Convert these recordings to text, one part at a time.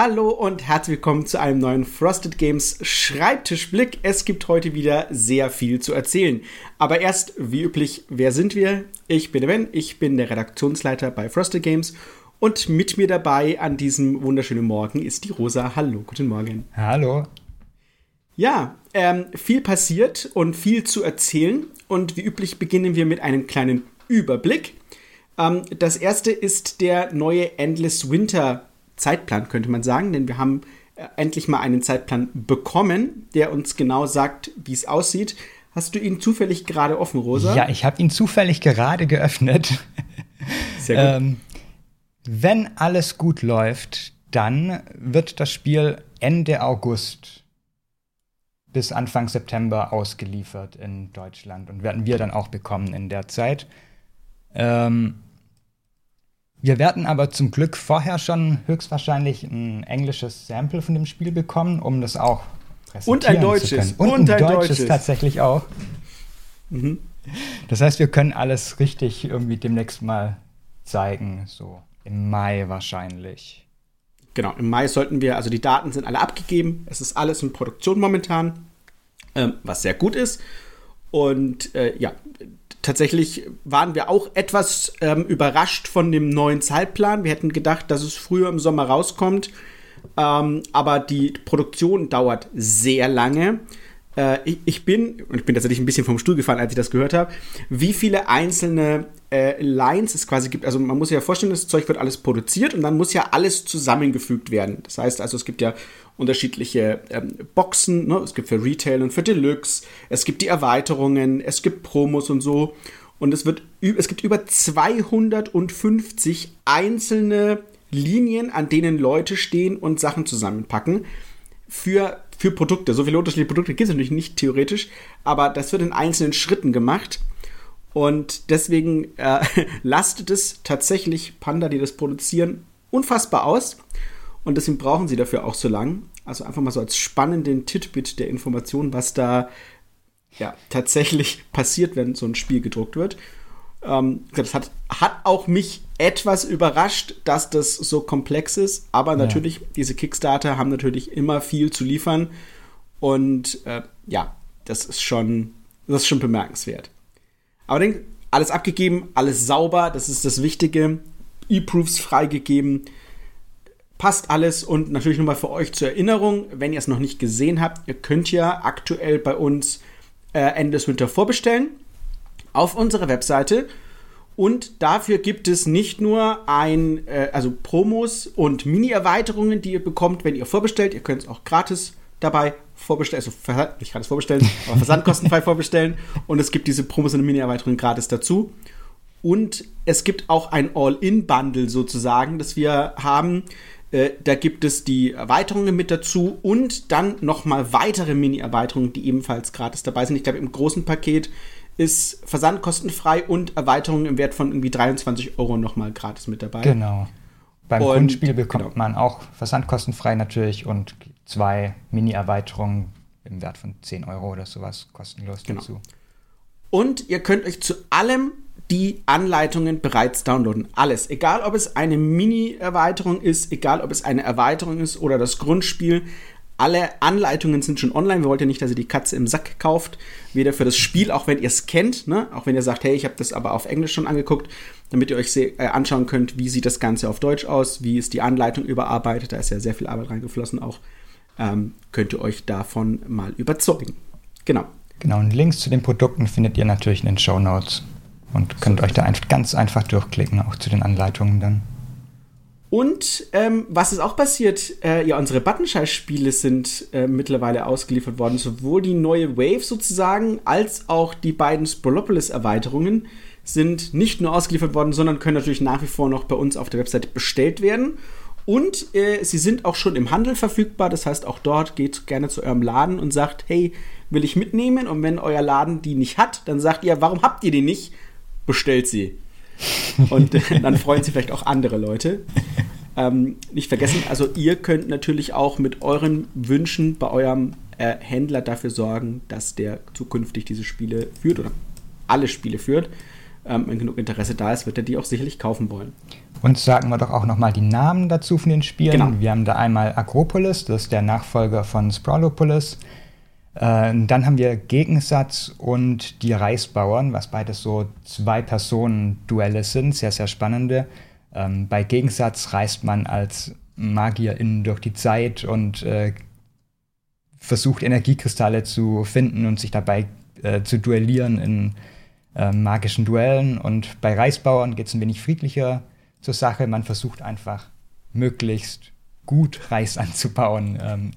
Hallo und herzlich willkommen zu einem neuen Frosted Games Schreibtischblick. Es gibt heute wieder sehr viel zu erzählen. Aber erst, wie üblich, wer sind wir? Ich bin Ben, ich bin der Redaktionsleiter bei Frosted Games und mit mir dabei an diesem wunderschönen Morgen ist die Rosa. Hallo, guten Morgen. Hallo. Ja, ähm, viel passiert und viel zu erzählen. Und wie üblich beginnen wir mit einem kleinen Überblick. Ähm, das erste ist der neue Endless Winter Zeitplan, könnte man sagen, denn wir haben äh, endlich mal einen Zeitplan bekommen, der uns genau sagt, wie es aussieht. Hast du ihn zufällig gerade offen, Rosa? Ja, ich habe ihn zufällig gerade geöffnet. Sehr gut. ähm, wenn alles gut läuft, dann wird das Spiel Ende August bis Anfang September ausgeliefert in Deutschland und werden wir dann auch bekommen in der Zeit. Ähm, wir werden aber zum Glück vorher schon höchstwahrscheinlich ein englisches Sample von dem Spiel bekommen, um das auch und ein deutsches und, und, ein, deutsches, deutsches tatsächlich auch. Mhm. Das heißt, wir können alles richtig irgendwie demnächst mal zeigen, so im Mai wahrscheinlich. Genau, im Mai sollten wir, also die Daten sind alle abgegeben, es ist alles in Produktion momentan, ähm, was sehr gut ist. Und äh, ja, tatsächlich waren wir auch etwas ähm, überrascht von dem neuen Zeitplan. Wir hätten gedacht, dass es früher im Sommer rauskommt. Ähm, aber die Produktion dauert sehr lange. Äh, ich, ich, bin, und ich bin tatsächlich ein bisschen vom Stuhl gefallen, als ich das gehört habe, wie viele einzelne äh, Lines es quasi gibt. Also man muss ja vorstellen, das Zeug wird alles produziert und dann muss ja alles zusammengefügt werden. Das heißt also, es gibt ja unterschiedliche ähm, Boxen. Ne? Es gibt für Retail und für Deluxe. Es gibt die Erweiterungen, es gibt Promos und so. Und es, wird, es gibt über 250 einzelne Linien, an denen Leute stehen und Sachen zusammenpacken. Für, für Produkte. So viele unterschiedliche Produkte gibt es natürlich nicht theoretisch, aber das wird in einzelnen Schritten gemacht. Und deswegen äh, lastet es tatsächlich Panda, die das produzieren, unfassbar aus. Und deswegen brauchen sie dafür auch so lang. Also einfach mal so als spannenden Titbit der Information, was da ja tatsächlich passiert, wenn so ein Spiel gedruckt wird. Ähm, das hat, hat auch mich etwas überrascht, dass das so komplex ist. Aber ja. natürlich, diese Kickstarter haben natürlich immer viel zu liefern. Und äh, ja, das ist schon, das ist schon bemerkenswert. Aber denk, alles abgegeben, alles sauber, das ist das Wichtige. E-Proofs freigegeben passt alles und natürlich nochmal für euch zur Erinnerung, wenn ihr es noch nicht gesehen habt, ihr könnt ja aktuell bei uns äh, Ende des Winter vorbestellen auf unserer Webseite. Und dafür gibt es nicht nur ein, äh, also Promos und Mini-Erweiterungen, die ihr bekommt, wenn ihr vorbestellt. Ihr könnt es auch gratis dabei vorbestellen, also nicht gratis vorbestellen, aber versandkostenfrei vorbestellen. Und es gibt diese Promos und Mini-Erweiterungen gratis dazu. Und es gibt auch ein All-In-Bundle sozusagen, das wir haben. Äh, da gibt es die Erweiterungen mit dazu und dann nochmal weitere Mini-Erweiterungen, die ebenfalls gratis dabei sind. Ich glaube, im großen Paket ist Versand kostenfrei und Erweiterungen im Wert von irgendwie 23 Euro nochmal gratis mit dabei. Genau. Beim und, Grundspiel bekommt genau. man auch Versand kostenfrei natürlich und zwei Mini-Erweiterungen im Wert von 10 Euro oder sowas kostenlos genau. dazu. Und ihr könnt euch zu allem die Anleitungen bereits downloaden. Alles. Egal, ob es eine Mini-Erweiterung ist, egal, ob es eine Erweiterung ist oder das Grundspiel. Alle Anleitungen sind schon online. Wir wollten ja nicht, dass ihr die Katze im Sack kauft. Weder für das Spiel, auch wenn ihr es kennt, ne? auch wenn ihr sagt, hey, ich habe das aber auf Englisch schon angeguckt, damit ihr euch äh, anschauen könnt, wie sieht das Ganze auf Deutsch aus, wie ist die Anleitung überarbeitet. Da ist ja sehr viel Arbeit reingeflossen auch. Ähm, könnt ihr euch davon mal überzeugen. Genau. Genau, und Links zu den Produkten findet ihr natürlich in den Show Notes und könnt so. euch da einfach ganz einfach durchklicken, auch zu den Anleitungen dann. Und ähm, was ist auch passiert? Äh, ja, unsere Buttonscheiß-Spiele sind äh, mittlerweile ausgeliefert worden. Sowohl die neue Wave sozusagen, als auch die beiden Sprolopolis-Erweiterungen sind nicht nur ausgeliefert worden, sondern können natürlich nach wie vor noch bei uns auf der Website bestellt werden. Und äh, sie sind auch schon im Handel verfügbar. Das heißt, auch dort geht gerne zu eurem Laden und sagt, hey, will ich mitnehmen? Und wenn euer Laden die nicht hat, dann sagt ihr, warum habt ihr die nicht? bestellt sie. Und dann freuen sich vielleicht auch andere Leute. Ähm, nicht vergessen, also ihr könnt natürlich auch mit euren Wünschen bei eurem äh, Händler dafür sorgen, dass der zukünftig diese Spiele führt oder alle Spiele führt. Ähm, wenn genug Interesse da ist, wird er die auch sicherlich kaufen wollen. uns sagen wir doch auch nochmal die Namen dazu von den Spielen. Genau. Wir haben da einmal Agropolis, das ist der Nachfolger von Sprawlopolis. Äh, dann haben wir Gegensatz und die Reisbauern, was beides so Zwei-Personen-Duelle sind, sehr, sehr spannende. Ähm, bei Gegensatz reist man als Magierin durch die Zeit und äh, versucht Energiekristalle zu finden und sich dabei äh, zu duellieren in äh, magischen Duellen. Und bei Reisbauern geht es ein wenig friedlicher zur Sache. Man versucht einfach möglichst gut Reis anzubauen. Ähm,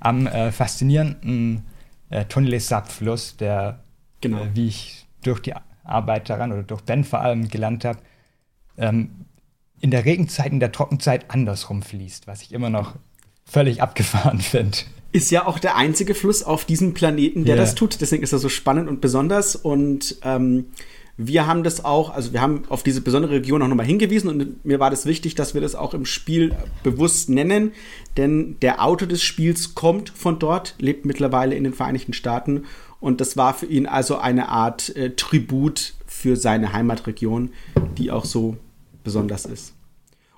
am äh, faszinierenden äh, Tonle Sap-Fluss, der, genau. äh, wie ich durch die Arbeit daran oder durch Ben vor allem gelernt habe, ähm, in der Regenzeit, in der Trockenzeit andersrum fließt, was ich immer noch völlig abgefahren finde. Ist ja auch der einzige Fluss auf diesem Planeten, der yeah. das tut. Deswegen ist er so spannend und besonders. Und ähm, wir haben das auch, also wir haben auf diese besondere Region auch nochmal hingewiesen und mir war das wichtig, dass wir das auch im Spiel bewusst nennen, denn der Autor des Spiels kommt von dort, lebt mittlerweile in den Vereinigten Staaten und das war für ihn also eine Art äh, Tribut für seine Heimatregion, die auch so besonders ist.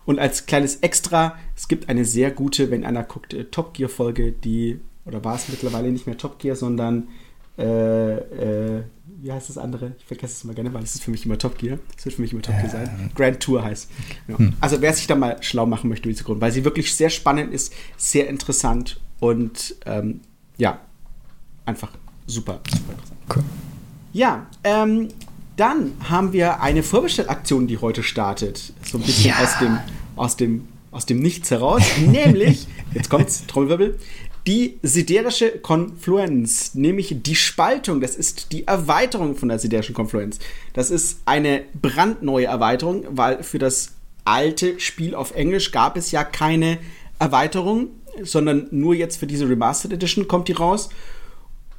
Und als kleines Extra, es gibt eine sehr gute, wenn einer guckt, äh, Top Gear Folge, die, oder war es mittlerweile nicht mehr Top Gear, sondern äh, äh, wie heißt das andere? Ich vergesse es mal gerne, weil es ist für mich immer Top Gear. Es wird für mich immer Top Gear äh, sein. Grand Tour heißt. Ja. Hm. Also wer sich da mal schlau machen möchte über diese Grund, weil sie wirklich sehr spannend ist, sehr interessant und ähm, ja, einfach super, super interessant. Cool. Ja, ähm, dann haben wir eine Vorbestellaktion, die heute startet. So ein bisschen ja. aus dem, aus dem, aus dem Nichts heraus. Nämlich, jetzt kommt's, Trommelwirbel, die siderische Konfluenz, nämlich die Spaltung. Das ist die Erweiterung von der siderischen Konfluenz. Das ist eine brandneue Erweiterung, weil für das alte Spiel auf Englisch gab es ja keine Erweiterung, sondern nur jetzt für diese Remastered Edition kommt die raus.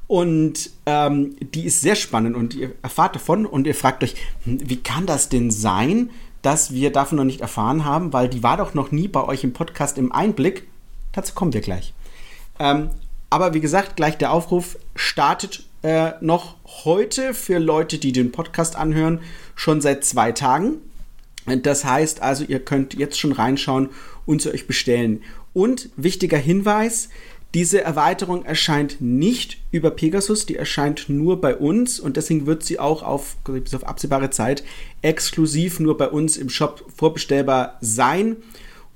Und ähm, die ist sehr spannend und ihr erfahrt davon und ihr fragt euch, hm, wie kann das denn sein, dass wir davon noch nicht erfahren haben, weil die war doch noch nie bei euch im Podcast im Einblick. Dazu kommen wir gleich. Ähm, aber wie gesagt, gleich der Aufruf startet äh, noch heute für Leute, die den Podcast anhören, schon seit zwei Tagen. Das heißt also, ihr könnt jetzt schon reinschauen und sie euch bestellen. Und wichtiger Hinweis, diese Erweiterung erscheint nicht über Pegasus, die erscheint nur bei uns und deswegen wird sie auch auf, bis auf absehbare Zeit exklusiv nur bei uns im Shop vorbestellbar sein.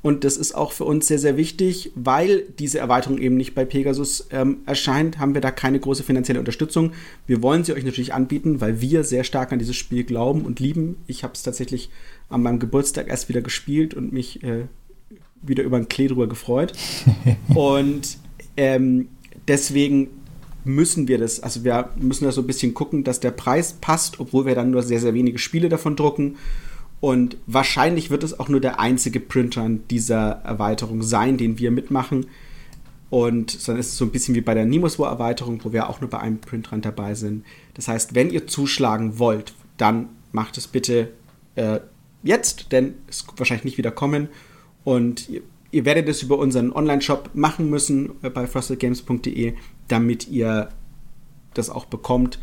Und das ist auch für uns sehr, sehr wichtig, weil diese Erweiterung eben nicht bei Pegasus ähm, erscheint, haben wir da keine große finanzielle Unterstützung. Wir wollen sie euch natürlich anbieten, weil wir sehr stark an dieses Spiel glauben und lieben. Ich habe es tatsächlich an meinem Geburtstag erst wieder gespielt und mich äh, wieder über einen Klee drüber gefreut. und ähm, deswegen müssen wir das, also wir müssen da so ein bisschen gucken, dass der Preis passt, obwohl wir dann nur sehr, sehr wenige Spiele davon drucken. Und wahrscheinlich wird es auch nur der einzige Printer dieser Erweiterung sein, den wir mitmachen. Und dann ist es so ein bisschen wie bei der Nemo's War Erweiterung, wo wir auch nur bei einem Printrand dabei sind. Das heißt, wenn ihr zuschlagen wollt, dann macht es bitte äh, jetzt, denn es wird wahrscheinlich nicht wieder kommen. Und ihr, Ihr werdet es über unseren Online-Shop machen müssen äh, bei frostedgames.de, damit ihr das auch bekommt.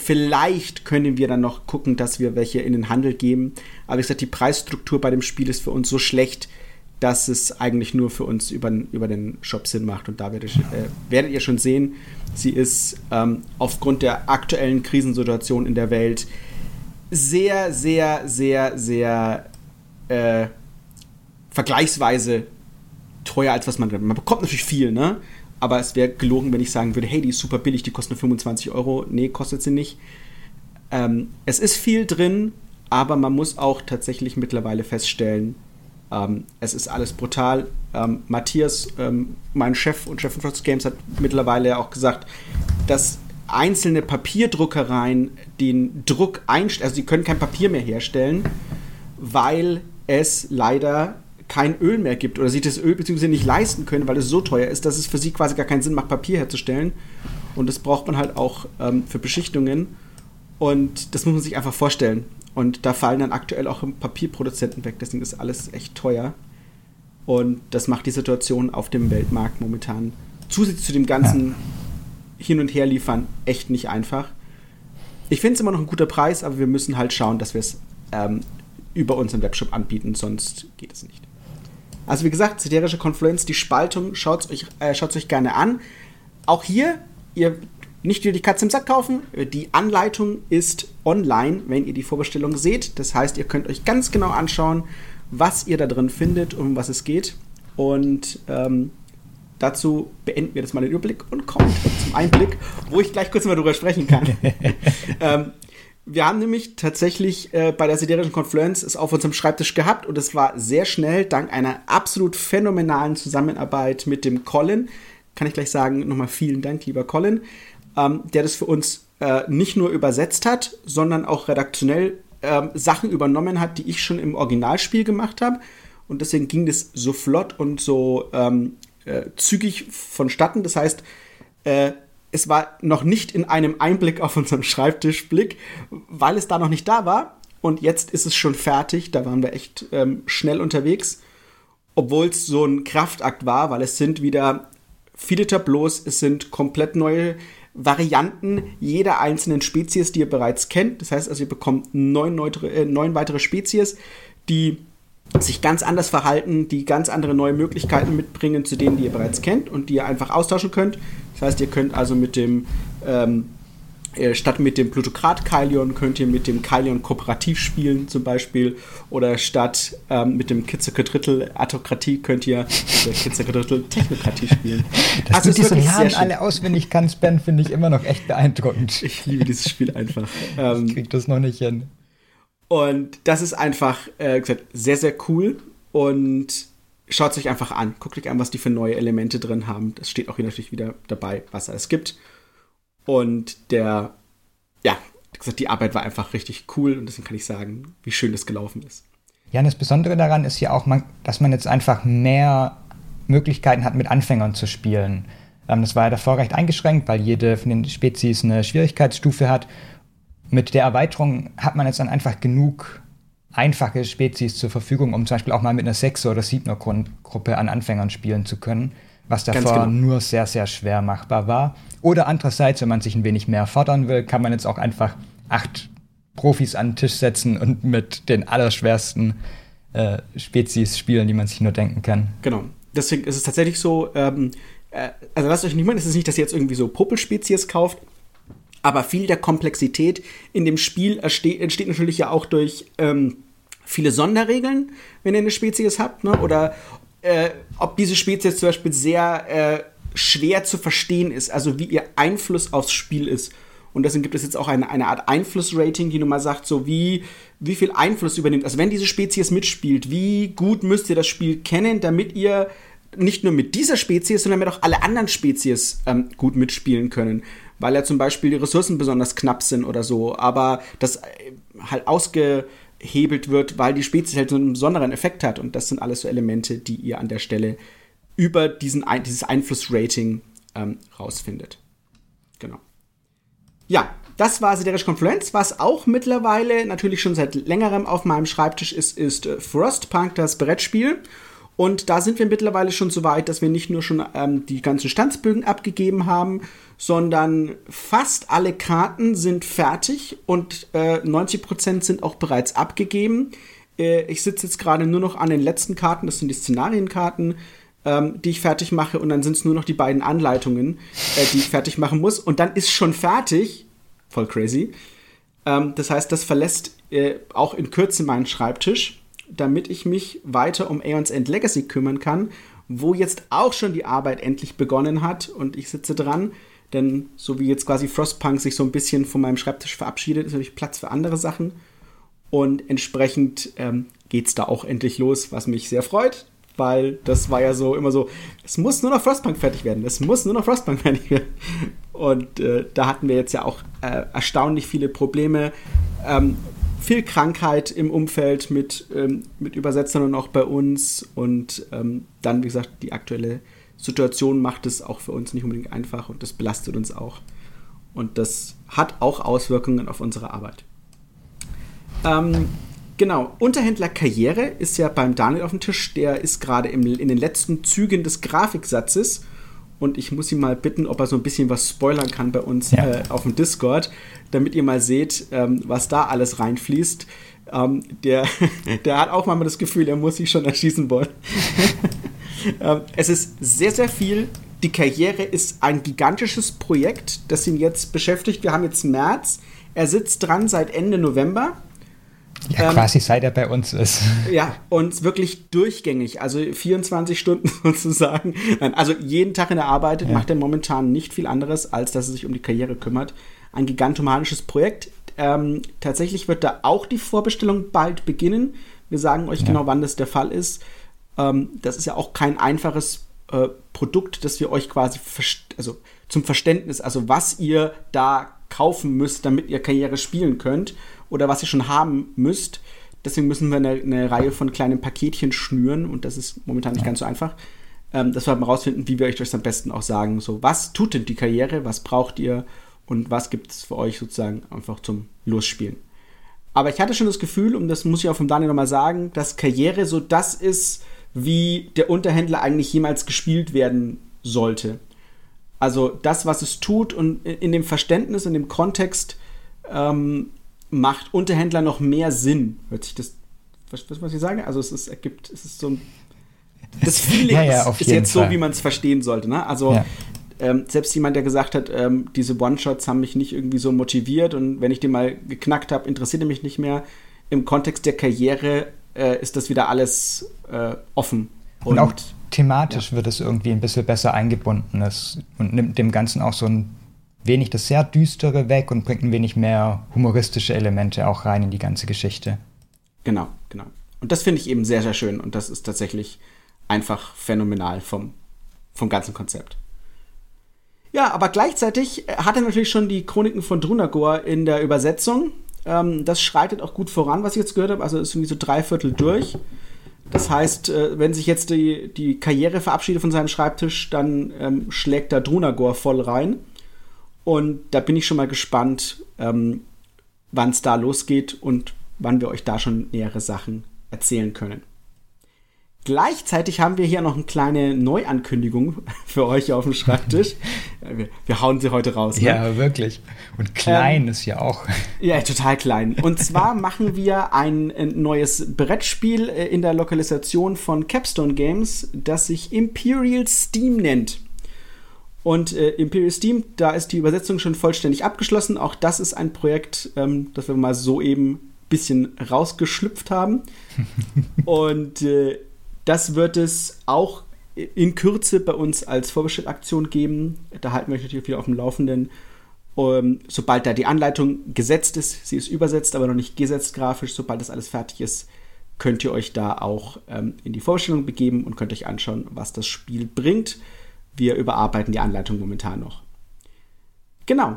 Vielleicht können wir dann noch gucken, dass wir welche in den Handel geben. Aber wie gesagt, die Preisstruktur bei dem Spiel ist für uns so schlecht, dass es eigentlich nur für uns über, über den Shop Sinn macht. Und da werdet, äh, werdet ihr schon sehen, sie ist ähm, aufgrund der aktuellen Krisensituation in der Welt sehr, sehr, sehr, sehr äh, vergleichsweise teuer, als was man. Man bekommt natürlich viel, ne? Aber es wäre gelogen, wenn ich sagen würde, hey, die ist super billig, die kostet nur 25 Euro. Nee, kostet sie nicht. Ähm, es ist viel drin, aber man muss auch tatsächlich mittlerweile feststellen, ähm, es ist alles brutal. Ähm, Matthias, ähm, mein Chef und Chef von Frost Games, hat mittlerweile auch gesagt, dass einzelne Papierdruckereien den Druck einstellen, also sie können kein Papier mehr herstellen, weil es leider kein Öl mehr gibt oder sie das Öl beziehungsweise nicht leisten können, weil es so teuer ist, dass es für sie quasi gar keinen Sinn macht, Papier herzustellen. Und das braucht man halt auch ähm, für Beschichtungen. Und das muss man sich einfach vorstellen. Und da fallen dann aktuell auch Papierproduzenten weg. Deswegen ist alles echt teuer. Und das macht die Situation auf dem Weltmarkt momentan zusätzlich zu dem ganzen Hin- und Herliefern echt nicht einfach. Ich finde es immer noch ein guter Preis, aber wir müssen halt schauen, dass wir es ähm, über unseren Webshop anbieten, sonst geht es nicht. Also wie gesagt, Siderische Confluence, die Spaltung, schaut es euch, äh, euch gerne an. Auch hier, ihr nicht wieder die Katze im Sack kaufen. Die Anleitung ist online, wenn ihr die Vorbestellung seht. Das heißt, ihr könnt euch ganz genau anschauen, was ihr da drin findet und um was es geht. Und ähm, dazu beenden wir jetzt mal den Überblick und kommen zum Einblick, wo ich gleich kurz mal drüber sprechen kann. ähm, wir haben nämlich tatsächlich äh, bei der siderischen Confluence es auf unserem Schreibtisch gehabt und es war sehr schnell, dank einer absolut phänomenalen Zusammenarbeit mit dem Colin. Kann ich gleich sagen, nochmal vielen Dank, lieber Colin, ähm, der das für uns äh, nicht nur übersetzt hat, sondern auch redaktionell äh, Sachen übernommen hat, die ich schon im Originalspiel gemacht habe. Und deswegen ging das so flott und so ähm, äh, zügig vonstatten. Das heißt, äh, es war noch nicht in einem Einblick auf unserem Schreibtischblick, weil es da noch nicht da war. Und jetzt ist es schon fertig. Da waren wir echt ähm, schnell unterwegs. Obwohl es so ein Kraftakt war, weil es sind wieder viele Tableaus, es sind komplett neue Varianten jeder einzelnen Spezies, die ihr bereits kennt. Das heißt also, ihr bekommt neun, neutere, äh, neun weitere Spezies, die sich ganz anders verhalten, die ganz andere neue Möglichkeiten mitbringen zu denen, die ihr bereits kennt und die ihr einfach austauschen könnt. Das heißt, ihr könnt also mit dem ähm, äh, statt mit dem Plutokrat Kailion könnt ihr mit dem Kailion kooperativ spielen zum Beispiel oder statt ähm, mit dem Kitzeke Autokratie könnt ihr mit Kitzeke Technokratie spielen. Dass also du diese Namen alle auswendig kannst, Ben, finde ich immer noch echt beeindruckend. Ich liebe dieses Spiel einfach. Ähm, ich krieg das noch nicht hin. Und das ist einfach äh, gesagt, sehr, sehr cool und schaut es euch einfach an. Guckt euch an, was die für neue Elemente drin haben. Das steht auch hier natürlich wieder dabei, was es gibt. Und der, ja, wie gesagt, die Arbeit war einfach richtig cool und deswegen kann ich sagen, wie schön das gelaufen ist. Ja, und das Besondere daran ist ja auch, dass man jetzt einfach mehr Möglichkeiten hat, mit Anfängern zu spielen. Ähm, das war ja davor recht eingeschränkt, weil jede von den Spezies eine Schwierigkeitsstufe hat. Mit der Erweiterung hat man jetzt dann einfach genug einfache Spezies zur Verfügung, um zum Beispiel auch mal mit einer Sechser- oder Siebner-Gruppe an Anfängern spielen zu können was davor genau. nur sehr, sehr schwer machbar war. Oder andererseits, wenn man sich ein wenig mehr fordern will, kann man jetzt auch einfach acht Profis an den Tisch setzen und mit den allerschwersten äh, Spezies spielen, die man sich nur denken kann. Genau. Deswegen ist es tatsächlich so, ähm, äh, also lasst euch nicht meinen, es ist nicht, dass ihr jetzt irgendwie so Popelspezies kauft, aber viel der Komplexität in dem Spiel entsteht natürlich ja auch durch ähm, viele Sonderregeln, wenn ihr eine Spezies habt, ne? oder äh, ob diese Spezies zum Beispiel sehr äh, schwer zu verstehen ist, also wie ihr Einfluss aufs Spiel ist. Und deswegen gibt es jetzt auch eine, eine Art Einflussrating, die nun mal sagt, so wie, wie viel Einfluss übernimmt. Also wenn diese Spezies mitspielt, wie gut müsst ihr das Spiel kennen, damit ihr nicht nur mit dieser Spezies, sondern damit auch alle anderen Spezies ähm, gut mitspielen können. Weil ja zum Beispiel die Ressourcen besonders knapp sind oder so. Aber das äh, halt ausge hebelt wird, weil die Spezies halt so einen besonderen Effekt hat. Und das sind alles so Elemente, die ihr an der Stelle über diesen, dieses Einflussrating ähm, rausfindet. Genau. Ja, das war Sideresh Confluence. Was auch mittlerweile natürlich schon seit längerem auf meinem Schreibtisch ist, ist äh, Frostpunk, das Brettspiel. Und da sind wir mittlerweile schon so weit, dass wir nicht nur schon ähm, die ganzen Standsbögen abgegeben haben, sondern fast alle Karten sind fertig und äh, 90% sind auch bereits abgegeben. Äh, ich sitze jetzt gerade nur noch an den letzten Karten, das sind die Szenarienkarten, ähm, die ich fertig mache und dann sind es nur noch die beiden Anleitungen, äh, die ich fertig machen muss und dann ist schon fertig. Voll crazy. Ähm, das heißt, das verlässt äh, auch in Kürze meinen Schreibtisch damit ich mich weiter um Aeons End Legacy kümmern kann, wo jetzt auch schon die Arbeit endlich begonnen hat und ich sitze dran. Denn so wie jetzt quasi Frostpunk sich so ein bisschen von meinem Schreibtisch verabschiedet, ist natürlich Platz für andere Sachen. Und entsprechend ähm, geht es da auch endlich los, was mich sehr freut, weil das war ja so immer so, es muss nur noch Frostpunk fertig werden, es muss nur noch Frostpunk fertig werden. Und äh, da hatten wir jetzt ja auch äh, erstaunlich viele Probleme. Ähm, viel Krankheit im Umfeld mit, ähm, mit Übersetzern und auch bei uns. Und ähm, dann, wie gesagt, die aktuelle Situation macht es auch für uns nicht unbedingt einfach und das belastet uns auch. Und das hat auch Auswirkungen auf unsere Arbeit. Ähm, genau, Unterhändler Karriere ist ja beim Daniel auf dem Tisch. Der ist gerade in den letzten Zügen des Grafiksatzes und ich muss ihn mal bitten, ob er so ein bisschen was spoilern kann bei uns ja. äh, auf dem Discord, damit ihr mal seht, ähm, was da alles reinfließt. Ähm, der, der hat auch manchmal das Gefühl, er muss sich schon erschießen wollen. ähm, es ist sehr, sehr viel. Die Karriere ist ein gigantisches Projekt, das ihn jetzt beschäftigt. Wir haben jetzt März. Er sitzt dran seit Ende November. Ja, ähm, quasi seit er bei uns ist. Ja, und wirklich durchgängig, also 24 Stunden sozusagen. Also jeden Tag in der Arbeit ja. macht er momentan nicht viel anderes, als dass er sich um die Karriere kümmert. Ein gigantomanisches Projekt. Ähm, tatsächlich wird da auch die Vorbestellung bald beginnen. Wir sagen euch ja. genau, wann das der Fall ist. Ähm, das ist ja auch kein einfaches äh, Produkt, das wir euch quasi also zum Verständnis, also was ihr da kaufen müsst, damit ihr Karriere spielen könnt oder was ihr schon haben müsst. Deswegen müssen wir eine, eine Reihe von kleinen Paketchen schnüren und das ist momentan nicht ja. ganz so einfach. Ähm, dass wir mal rausfinden, wie wir euch das am besten auch sagen. So, was tut denn die Karriere? Was braucht ihr? Und was gibt es für euch sozusagen einfach zum Losspielen? Aber ich hatte schon das Gefühl, und das muss ich auch vom Daniel nochmal sagen, dass Karriere so das ist, wie der Unterhändler eigentlich jemals gespielt werden sollte. Also das, was es tut und in dem Verständnis, in dem Kontext ähm, macht Unterhändler noch mehr Sinn. Hört sich das, was, was ich sage? Also es ist, ergibt, es ist so ein, das Feeling ja, ja, ist, ist jetzt Fall. so, wie man es verstehen sollte. Ne? Also ja. ähm, selbst jemand, der gesagt hat, ähm, diese One-Shots haben mich nicht irgendwie so motiviert und wenn ich den mal geknackt habe, interessiert er mich nicht mehr. Im Kontext der Karriere äh, ist das wieder alles äh, offen. Und, und auch thematisch wird es irgendwie ein bisschen besser eingebunden und nimmt dem Ganzen auch so ein wenig das sehr Düstere weg und bringt ein wenig mehr humoristische Elemente auch rein in die ganze Geschichte. Genau, genau. Und das finde ich eben sehr, sehr schön und das ist tatsächlich einfach phänomenal vom, vom ganzen Konzept. Ja, aber gleichzeitig hat er natürlich schon die Chroniken von Drunagor in der Übersetzung. Ähm, das schreitet auch gut voran, was ich jetzt gehört habe. Also ist irgendwie so drei Viertel durch. Das heißt, äh, wenn sich jetzt die, die Karriere verabschiedet von seinem Schreibtisch, dann ähm, schlägt da Drunagor voll rein. Und da bin ich schon mal gespannt, ähm, wann es da losgeht und wann wir euch da schon nähere Sachen erzählen können. Gleichzeitig haben wir hier noch eine kleine Neuankündigung für euch auf dem Schreibtisch. Wir, wir hauen sie heute raus. Ne? Ja, wirklich. Und klein ähm, ist ja auch. Ja, total klein. Und zwar machen wir ein, ein neues Brettspiel äh, in der Lokalisation von Capstone Games, das sich Imperial Steam nennt. Und äh, Imperial Steam, da ist die Übersetzung schon vollständig abgeschlossen. Auch das ist ein Projekt, ähm, das wir mal so eben ein bisschen rausgeschlüpft haben. Und äh, das wird es auch in Kürze bei uns als Vorbestellaktion geben. Da halten wir euch natürlich wieder auf dem Laufenden. Um, ähm, sobald da die Anleitung gesetzt ist, sie ist übersetzt, aber noch nicht gesetzt grafisch, sobald das alles fertig ist, könnt ihr euch da auch ähm, in die Vorstellung begeben und könnt euch anschauen, was das Spiel bringt. Wir überarbeiten die Anleitung momentan noch. Genau.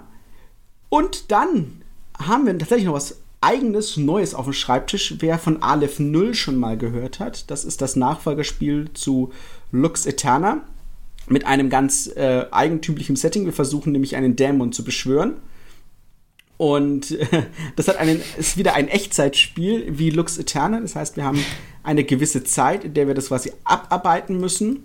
Und dann haben wir tatsächlich noch was eigenes Neues auf dem Schreibtisch. Wer von Aleph 0 schon mal gehört hat, das ist das Nachfolgerspiel zu Lux Eterna mit einem ganz äh, eigentümlichen Setting. Wir versuchen nämlich einen Dämon zu beschwören. Und äh, das hat einen, ist wieder ein Echtzeitspiel wie Lux Eterna. Das heißt, wir haben eine gewisse Zeit, in der wir das quasi abarbeiten müssen.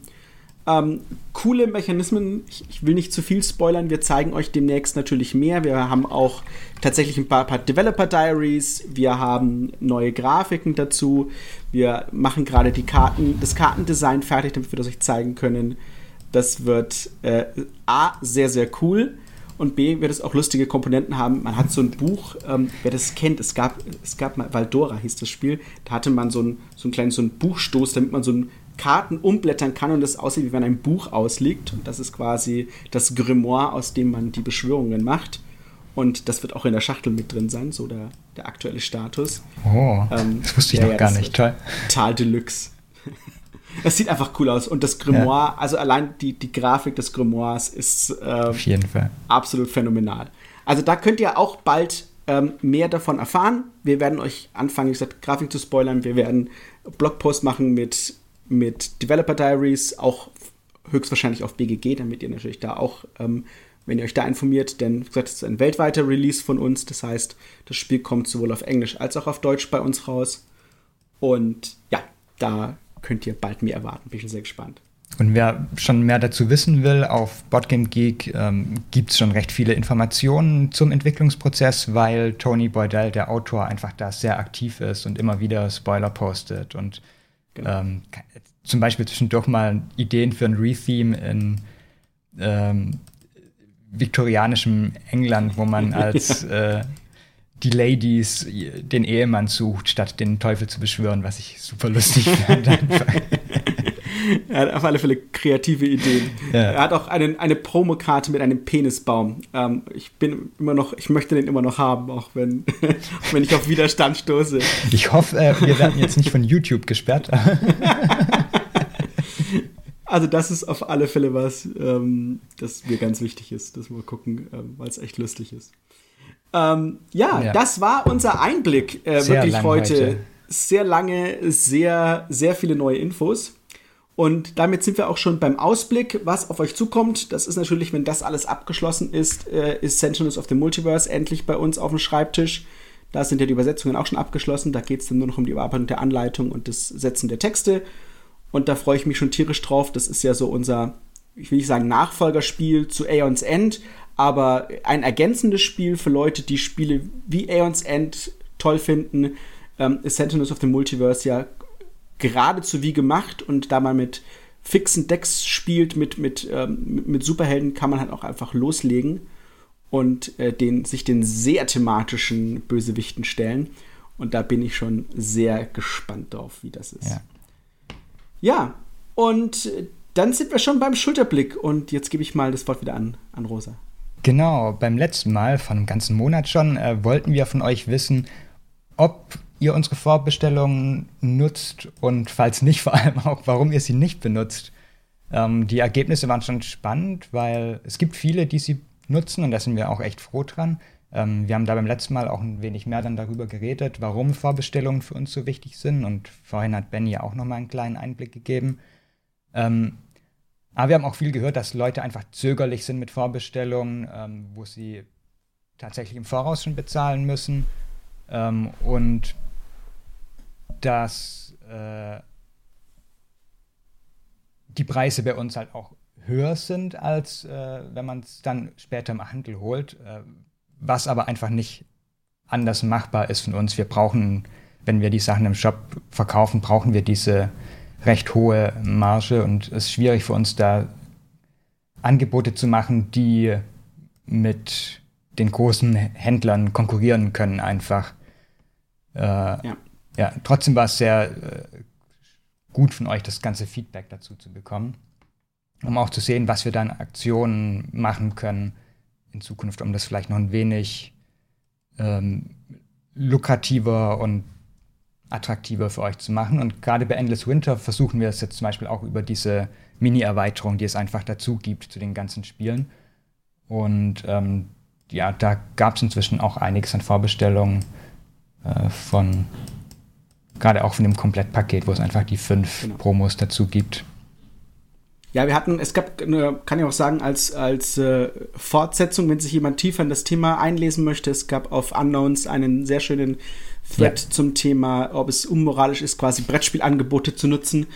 Ähm, coole Mechanismen. Ich, ich, will nicht zu viel spoilern. Wir zeigen euch demnächst natürlich mehr. Wir haben auch tatsächlich ein paar, paar Developer Diaries. Wir haben neue Grafiken dazu. Wir machen gerade die Karten, das Kartendesign fertig, damit wir das euch zeigen können. Das wird äh, A, sehr, sehr cool. Und B, wird es auch lustige Komponenten haben. Man hat so ein Buch, ähm, wer das kennt, es gab, es gab mal, Valdora hieß das Spiel, da hatte man so einen, so einen kleinen so einen Buchstoß, damit man so ein Karten umblättern kann und es aussieht, wie wenn ein Buch ausliegt. Und das ist quasi das Grimoire, aus dem man die Beschwörungen macht. Und das wird auch in der Schachtel mit drin sein, so der, der aktuelle Status. Oh, ähm, das wusste ich ja, noch gar nicht. Toll. Tal Deluxe. Es sieht einfach cool aus. Und das Grimoire, ja. also allein die, die Grafik des Grimoires ist äh, Auf jeden Fall. absolut phänomenal. Also da könnt ihr auch bald ähm, mehr davon erfahren. Wir werden euch anfangen, wie gesagt, Grafik zu spoilern. Wir werden Blogpost machen mit mit Developer Diaries, auch höchstwahrscheinlich auf BGG, damit ihr natürlich da auch, ähm, wenn ihr euch da informiert, denn wie gesagt, es ist ein weltweiter Release von uns. Das heißt, das Spiel kommt sowohl auf Englisch als auch auf Deutsch bei uns raus. Und ja, da könnt ihr bald mehr erwarten. Bin schon sehr gespannt. und wer schon mehr dazu wissen will, auf Botgame Geek ähm, gibt es schon recht viele Informationen zum Entwicklungsprozess, weil Tony Boydell, der Autor, einfach da sehr aktiv ist und immer wieder Spoiler postet und genau. ähm, zum Beispiel zwischendurch mal Ideen für ein Retheme in ähm, viktorianischem England, wo man als äh, die Ladies den Ehemann sucht, statt den Teufel zu beschwören, was ich super lustig fand. er hat auf alle Fälle kreative Ideen. Ja. Er hat auch einen, eine Promokarte mit einem Penisbaum. Ähm, ich bin immer noch, ich möchte den immer noch haben, auch wenn, wenn ich auf Widerstand stoße. Ich hoffe, äh, wir werden jetzt nicht von YouTube gesperrt. Also das ist auf alle Fälle was, ähm, das mir ganz wichtig ist, dass wir gucken, ähm, weil es echt lustig ist. Ähm, ja, ja, das war unser Einblick äh, wirklich heute. heute. Sehr lange, sehr, sehr viele neue Infos. Und damit sind wir auch schon beim Ausblick, was auf euch zukommt. Das ist natürlich, wenn das alles abgeschlossen ist, äh, ist Sentinels of the Multiverse endlich bei uns auf dem Schreibtisch. Da sind ja die Übersetzungen auch schon abgeschlossen. Da geht es dann nur noch um die Überarbeitung der Anleitung und das Setzen der Texte. Und da freue ich mich schon tierisch drauf. Das ist ja so unser, ich will nicht sagen Nachfolgerspiel zu Aeons End, aber ein ergänzendes Spiel für Leute, die Spiele wie Aeons End toll finden. Ähm, ist Sentinels of the Multiverse ja geradezu wie gemacht und da man mit fixen Decks spielt, mit, mit, ähm, mit Superhelden, kann man halt auch einfach loslegen und äh, den, sich den sehr thematischen Bösewichten stellen. Und da bin ich schon sehr gespannt drauf, wie das ist. Ja, ja und dann sind wir schon beim Schulterblick und jetzt gebe ich mal das Wort wieder an, an Rosa. Genau, beim letzten Mal, vor einem ganzen Monat schon, äh, wollten wir von euch wissen, ob ihr unsere Vorbestellungen nutzt und falls nicht, vor allem auch, warum ihr sie nicht benutzt. Ähm, die Ergebnisse waren schon spannend, weil es gibt viele, die sie nutzen und da sind wir auch echt froh dran. Ähm, wir haben da beim letzten Mal auch ein wenig mehr dann darüber geredet, warum Vorbestellungen für uns so wichtig sind und vorhin hat Ben ja auch nochmal einen kleinen Einblick gegeben. Ähm, aber wir haben auch viel gehört, dass Leute einfach zögerlich sind mit Vorbestellungen, ähm, wo sie tatsächlich im Voraus schon bezahlen müssen. Ähm, und dass äh, die Preise bei uns halt auch höher sind, als äh, wenn man es dann später im Handel holt, äh, was aber einfach nicht anders machbar ist von uns. Wir brauchen, wenn wir die Sachen im Shop verkaufen, brauchen wir diese recht hohe Marge und es ist schwierig für uns da Angebote zu machen, die mit den großen Händlern konkurrieren können einfach. Äh, ja ja, trotzdem war es sehr äh, gut von euch, das ganze Feedback dazu zu bekommen, um auch zu sehen, was wir dann Aktionen machen können in Zukunft, um das vielleicht noch ein wenig ähm, lukrativer und attraktiver für euch zu machen. Und gerade bei Endless Winter versuchen wir es jetzt zum Beispiel auch über diese Mini-Erweiterung, die es einfach dazu gibt zu den ganzen Spielen. Und ähm, ja, da gab es inzwischen auch einiges an Vorbestellungen äh, von Gerade auch von dem Komplettpaket, wo es einfach die fünf genau. Promos dazu gibt. Ja, wir hatten, es gab, kann ich auch sagen, als, als äh, Fortsetzung, wenn sich jemand tiefer in das Thema einlesen möchte, es gab auf Unknowns einen sehr schönen Thread ja. zum Thema, ob es unmoralisch ist, quasi Brettspielangebote zu nutzen.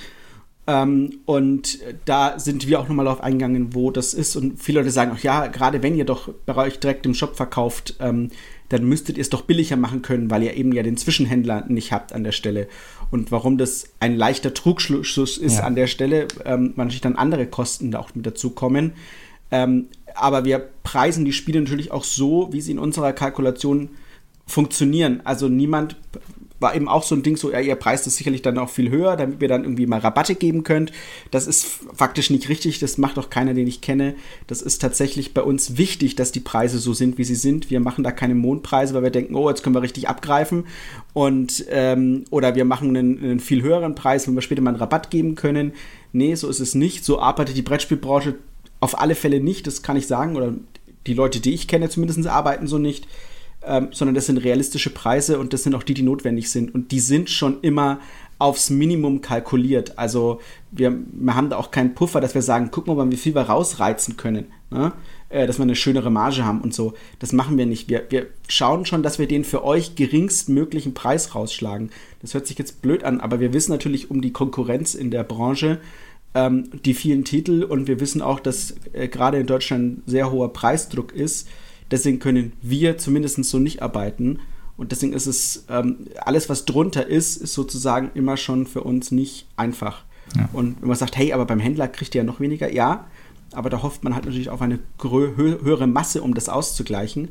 Ähm, und da sind wir auch nochmal darauf eingegangen, wo das ist. Und viele Leute sagen auch, ja, gerade wenn ihr doch bei euch direkt im Shop verkauft, ähm, dann müsstet ihr es doch billiger machen können, weil ihr eben ja den Zwischenhändler nicht habt an der Stelle. Und warum das ein leichter Trugschluss ist ja. an der Stelle, ähm, natürlich dann andere Kosten da auch mit dazu kommen. Ähm, aber wir preisen die Spiele natürlich auch so, wie sie in unserer Kalkulation funktionieren. Also niemand war eben auch so ein Ding, so, ja, ihr preist es sicherlich dann auch viel höher, damit ihr dann irgendwie mal Rabatte geben könnt. Das ist faktisch nicht richtig, das macht auch keiner, den ich kenne. Das ist tatsächlich bei uns wichtig, dass die Preise so sind, wie sie sind. Wir machen da keine Mondpreise, weil wir denken, oh, jetzt können wir richtig abgreifen. Und, ähm, oder wir machen einen, einen viel höheren Preis, wenn wir später mal einen Rabatt geben können. Nee, so ist es nicht. So arbeitet die Brettspielbranche auf alle Fälle nicht, das kann ich sagen. Oder die Leute, die ich kenne, zumindest arbeiten so nicht ähm, sondern das sind realistische Preise und das sind auch die, die notwendig sind. Und die sind schon immer aufs Minimum kalkuliert. Also wir, wir haben da auch keinen Puffer, dass wir sagen, guck mal, wie viel wir rausreizen können, ne? äh, dass wir eine schönere Marge haben und so. Das machen wir nicht. Wir, wir schauen schon, dass wir den für euch geringstmöglichen Preis rausschlagen. Das hört sich jetzt blöd an, aber wir wissen natürlich um die Konkurrenz in der Branche ähm, die vielen Titel und wir wissen auch, dass äh, gerade in Deutschland sehr hoher Preisdruck ist. Deswegen können wir zumindest so nicht arbeiten. Und deswegen ist es, ähm, alles, was drunter ist, ist sozusagen immer schon für uns nicht einfach. Ja. Und wenn man sagt, hey, aber beim Händler kriegt ihr ja noch weniger, ja, aber da hofft man halt natürlich auf eine höhere Masse, um das auszugleichen.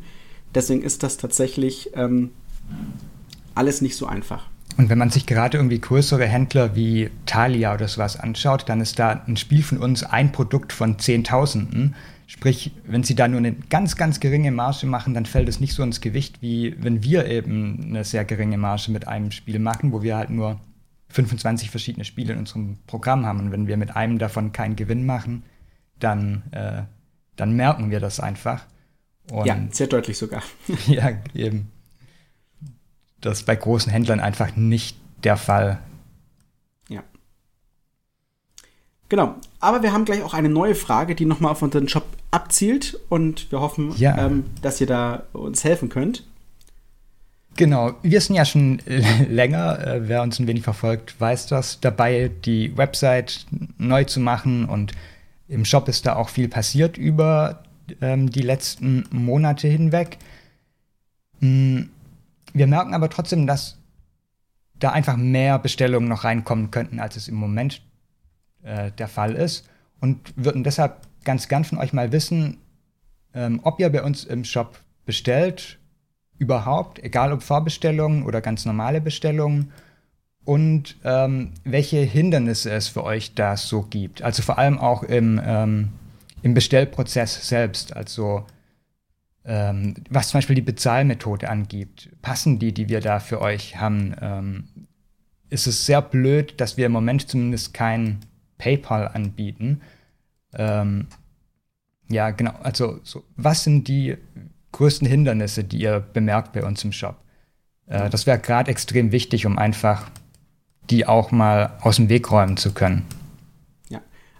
Deswegen ist das tatsächlich ähm, alles nicht so einfach. Und wenn man sich gerade irgendwie größere Händler wie Thalia oder sowas anschaut, dann ist da ein Spiel von uns ein Produkt von Zehntausenden. Sprich, wenn sie da nur eine ganz, ganz geringe Marge machen, dann fällt es nicht so ins Gewicht, wie wenn wir eben eine sehr geringe Marge mit einem Spiel machen, wo wir halt nur 25 verschiedene Spiele in unserem Programm haben. Und wenn wir mit einem davon keinen Gewinn machen, dann, äh, dann merken wir das einfach. Und ja, sehr deutlich sogar. ja, eben. Das ist bei großen Händlern einfach nicht der Fall. Ja. Genau. Aber wir haben gleich auch eine neue Frage, die nochmal auf unseren Shop abzielt und wir hoffen, ja. ähm, dass ihr da uns helfen könnt. Genau, wir sind ja schon länger, äh, wer uns ein wenig verfolgt, weiß das, dabei die Website neu zu machen und im Shop ist da auch viel passiert über ähm, die letzten Monate hinweg. Hm, wir merken aber trotzdem, dass da einfach mehr Bestellungen noch reinkommen könnten, als es im Moment äh, der Fall ist. Und würden deshalb ganz gern von euch mal wissen, ähm, ob ihr bei uns im Shop bestellt, überhaupt, egal ob Vorbestellungen oder ganz normale Bestellungen und ähm, welche Hindernisse es für euch da so gibt. Also vor allem auch im, ähm, im Bestellprozess selbst. Also ähm, was zum Beispiel die Bezahlmethode angibt. Passen die, die wir da für euch haben? Ähm, ist es sehr blöd, dass wir im Moment zumindest kein PayPal anbieten. Ähm, ja, genau. Also so, was sind die größten Hindernisse, die ihr bemerkt bei uns im Shop? Äh, das wäre gerade extrem wichtig, um einfach die auch mal aus dem Weg räumen zu können.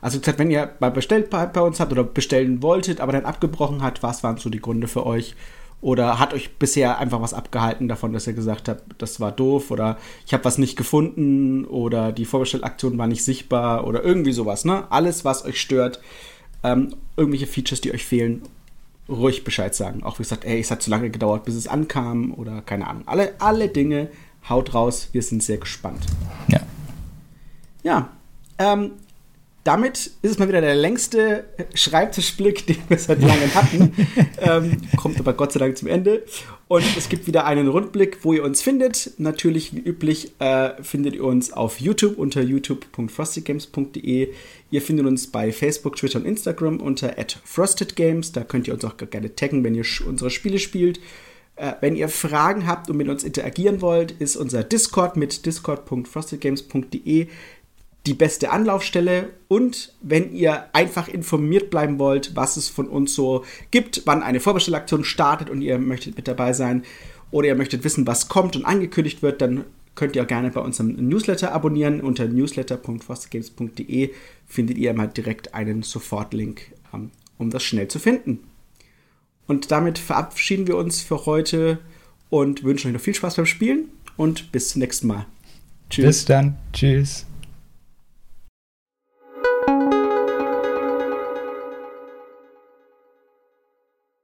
Also wenn ihr mal bestellt bei, bei uns habt oder bestellen wolltet, aber dann abgebrochen hat, was waren so die Gründe für euch? Oder hat euch bisher einfach was abgehalten davon, dass ihr gesagt habt, das war doof oder ich habe was nicht gefunden oder die Vorbestellaktion war nicht sichtbar oder irgendwie sowas, ne? Alles, was euch stört, ähm, irgendwelche Features, die euch fehlen, ruhig Bescheid sagen. Auch wie gesagt, ey, es hat zu lange gedauert, bis es ankam oder keine Ahnung. Alle, alle Dinge, haut raus, wir sind sehr gespannt. Ja. Ja, ähm, damit ist es mal wieder der längste Schreibtischblick, den wir seit langem hatten. ähm, kommt aber Gott sei Dank zum Ende. Und es gibt wieder einen Rundblick, wo ihr uns findet. Natürlich, wie üblich, äh, findet ihr uns auf YouTube unter youtube.frostygames.de. Ihr findet uns bei Facebook, Twitter und Instagram unter frostedgames. Da könnt ihr uns auch gerne taggen, wenn ihr unsere Spiele spielt. Äh, wenn ihr Fragen habt und mit uns interagieren wollt, ist unser Discord mit discord.frostedgames.de die beste Anlaufstelle und wenn ihr einfach informiert bleiben wollt, was es von uns so gibt, wann eine Vorbestellaktion startet und ihr möchtet mit dabei sein oder ihr möchtet wissen, was kommt und angekündigt wird, dann könnt ihr auch gerne bei unserem Newsletter abonnieren. Unter newsletter.fostergames.de findet ihr mal direkt einen Sofortlink, ähm, um das schnell zu finden. Und damit verabschieden wir uns für heute und wünschen euch noch viel Spaß beim Spielen und bis zum nächsten Mal. Tschüss. Bis dann. Tschüss.